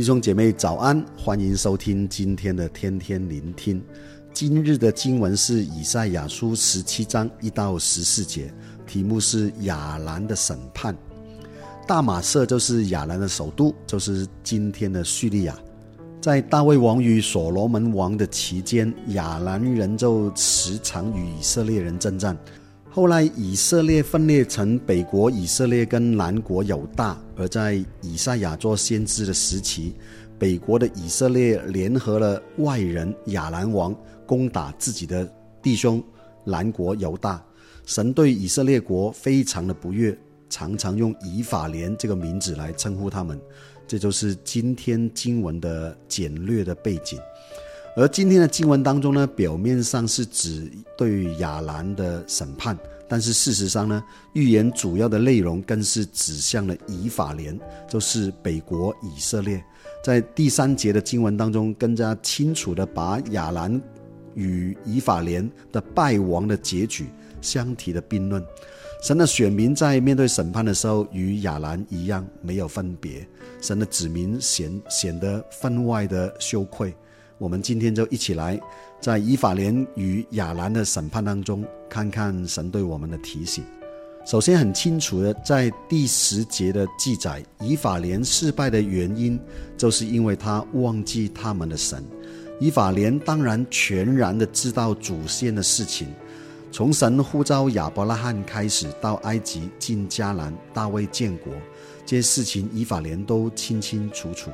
弟兄姐妹早安，欢迎收听今天的天天聆听。今日的经文是以赛亚书十七章一到十四节，题目是亚兰的审判。大马色就是亚兰的首都，就是今天的叙利亚。在大卫王与所罗门王的期间，亚兰人就时常与以色列人征战。后来以色列分裂成北国以色列跟南国犹大，而在以赛亚做先知的时期，北国的以色列联合了外人亚兰王攻打自己的弟兄南国犹大。神对以色列国非常的不悦，常常用以法莲这个名字来称呼他们。这就是今天经文的简略的背景。而今天的经文当中呢，表面上是指对于亚兰的审判，但是事实上呢，预言主要的内容更是指向了以法莲，就是北国以色列。在第三节的经文当中，更加清楚地把亚兰与以法莲的败亡的结局相提的并论。神的选民在面对审判的时候，与亚兰一样没有分别，神的子民显显得分外的羞愧。我们今天就一起来，在以法莲与亚兰的审判当中，看看神对我们的提醒。首先，很清楚的，在第十节的记载，以法莲失败的原因，就是因为他忘记他们的神。以法莲当然全然的知道祖先的事情，从神呼召亚伯拉罕开始，到埃及进迦南、大卫建国，这些事情以法莲都清清楚楚。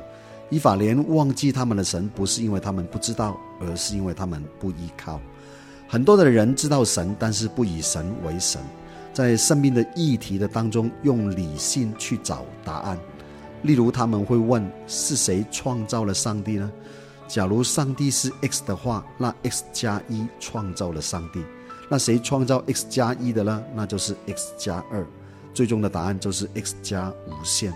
以法莲忘记他们的神，不是因为他们不知道，而是因为他们不依靠。很多的人知道神，但是不以神为神，在生命的议题的当中，用理性去找答案。例如，他们会问：是谁创造了上帝呢？假如上帝是 X 的话，那 X 加一创造了上帝。那谁创造 X 加一的呢？那就是 X 加二。最终的答案就是 X 加无限。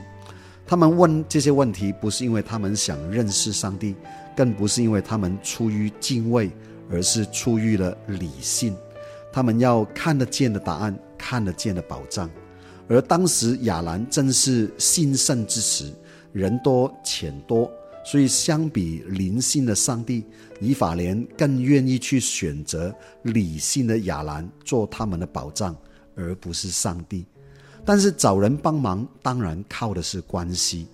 他们问这些问题，不是因为他们想认识上帝，更不是因为他们出于敬畏，而是出于了理性。他们要看得见的答案，看得见的保障。而当时亚兰正是兴盛之时，人多钱多，所以相比灵性的上帝，以法莲更愿意去选择理性的亚兰做他们的保障，而不是上帝。但是找人帮忙，当然靠的是关系。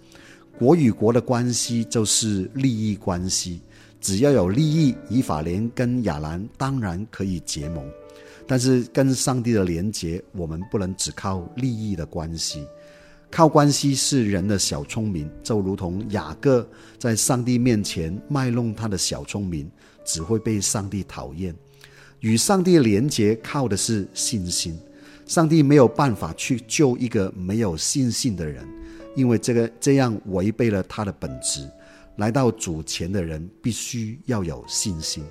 国与国的关系就是利益关系，只要有利益，以法莲跟亚兰当然可以结盟。但是跟上帝的连结，我们不能只靠利益的关系。靠关系是人的小聪明，就如同雅各在上帝面前卖弄他的小聪明，只会被上帝讨厌。与上帝连结，靠的是信心。上帝没有办法去救一个没有信心的人，因为这个这样违背了他的本质。来到主前的人必须要有信心。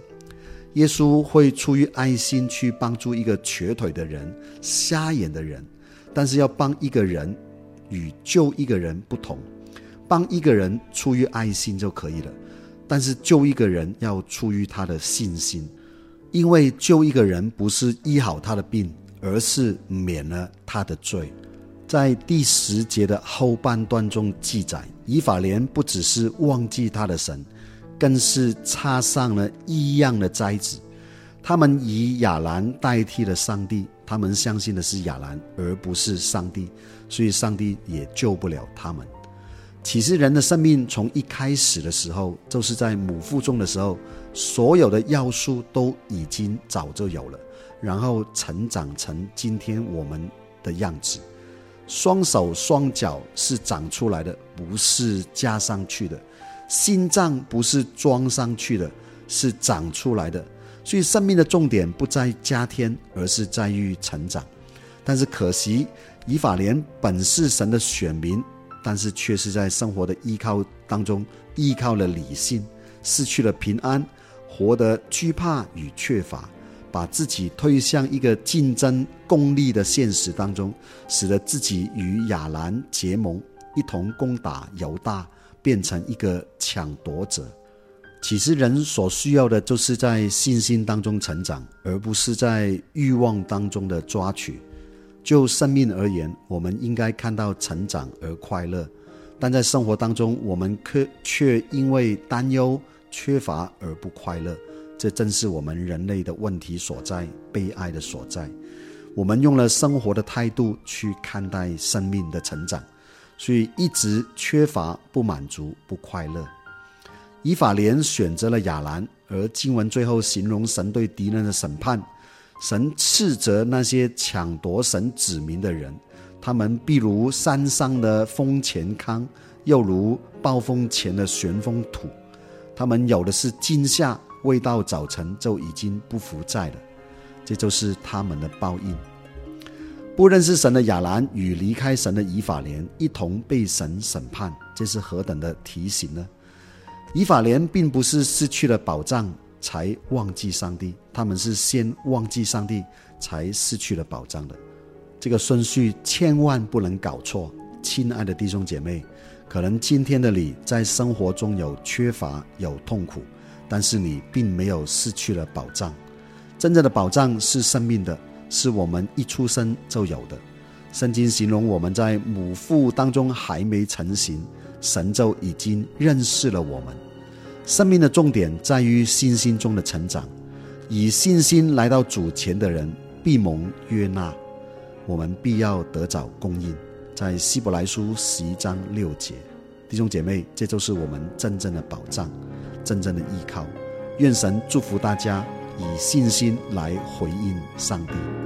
耶稣会出于爱心去帮助一个瘸腿的人、瞎眼的人，但是要帮一个人与救一个人不同。帮一个人出于爱心就可以了，但是救一个人要出于他的信心，因为救一个人不是医好他的病。而是免了他的罪，在第十节的后半段中记载，以法莲不只是忘记他的神，更是插上了异样的斋子。他们以亚兰代替了上帝，他们相信的是亚兰，而不是上帝，所以上帝也救不了他们。其实人的生命从一开始的时候，就是在母腹中的时候，所有的要素都已经早就有了。然后成长成今天我们的样子，双手双脚是长出来的，不是加上去的；心脏不是装上去的，是长出来的。所以生命的重点不在加添，而是在于成长。但是可惜，以法莲本是神的选民，但是却是在生活的依靠当中依靠了理性，失去了平安，活得惧怕与缺乏。把自己推向一个竞争功利的现实当中，使得自己与亚兰结盟，一同攻打犹大，变成一个抢夺者。其实人所需要的，就是在信心当中成长，而不是在欲望当中的抓取。就生命而言，我们应该看到成长而快乐。但在生活当中，我们却却因为担忧、缺乏而不快乐。这正是我们人类的问题所在，悲哀的所在。我们用了生活的态度去看待生命的成长，所以一直缺乏、不满足、不快乐。以法莲选择了亚兰，而经文最后形容神对敌人的审判，神斥责那些抢夺神子民的人，他们必如山上的风前糠，又如暴风前的旋风土，他们有的是今夏。未到早晨就已经不复在了，这就是他们的报应。不认识神的亚兰与离开神的以法莲一同被神审判，这是何等的提醒呢？以法莲并不是失去了保障才忘记上帝，他们是先忘记上帝才失去了保障的。这个顺序千万不能搞错，亲爱的弟兄姐妹，可能今天的你在生活中有缺乏，有痛苦。但是你并没有失去了保障，真正的保障是生命的，是我们一出生就有的。圣经形容我们在母腹当中还没成型，神就已经认识了我们。生命的重点在于信心中的成长，以信心来到主前的人必蒙悦纳，我们必要得着供应。在希伯来书十一章六节，弟兄姐妹，这就是我们真正的保障。真正的依靠，愿神祝福大家，以信心来回应上帝。